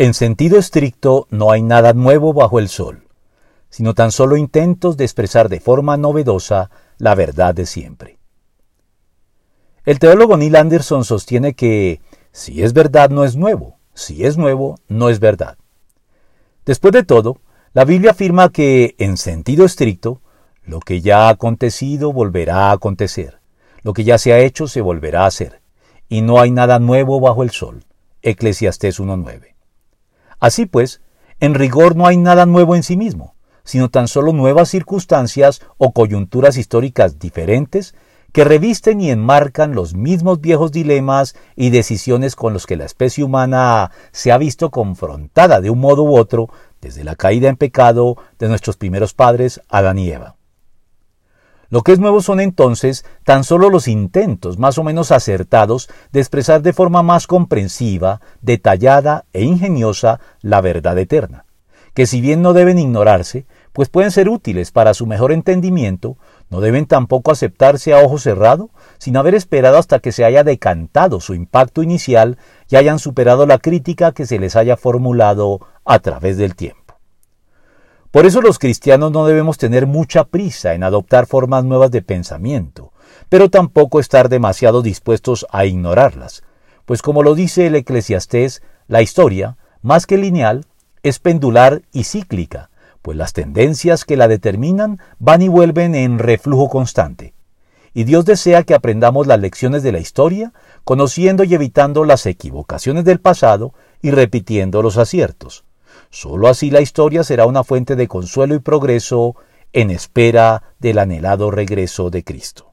En sentido estricto, no hay nada nuevo bajo el sol, sino tan solo intentos de expresar de forma novedosa la verdad de siempre. El teólogo Neil Anderson sostiene que si es verdad no es nuevo, si es nuevo no es verdad. Después de todo, la Biblia afirma que, en sentido estricto, lo que ya ha acontecido volverá a acontecer, lo que ya se ha hecho se volverá a hacer, y no hay nada nuevo bajo el sol. Eclesiastés 1.9. Así pues, en rigor no hay nada nuevo en sí mismo, sino tan solo nuevas circunstancias o coyunturas históricas diferentes que revisten y enmarcan los mismos viejos dilemas y decisiones con los que la especie humana se ha visto confrontada de un modo u otro desde la caída en pecado de nuestros primeros padres, Adán y Eva. Lo que es nuevo son entonces tan solo los intentos más o menos acertados de expresar de forma más comprensiva, detallada e ingeniosa la verdad eterna, que si bien no deben ignorarse, pues pueden ser útiles para su mejor entendimiento, no deben tampoco aceptarse a ojo cerrado, sin haber esperado hasta que se haya decantado su impacto inicial y hayan superado la crítica que se les haya formulado a través del tiempo. Por eso los cristianos no debemos tener mucha prisa en adoptar formas nuevas de pensamiento, pero tampoco estar demasiado dispuestos a ignorarlas, pues como lo dice el eclesiastés, la historia, más que lineal, es pendular y cíclica, pues las tendencias que la determinan van y vuelven en reflujo constante. Y Dios desea que aprendamos las lecciones de la historia, conociendo y evitando las equivocaciones del pasado y repitiendo los aciertos. Solo así la historia será una fuente de consuelo y progreso en espera del anhelado regreso de Cristo.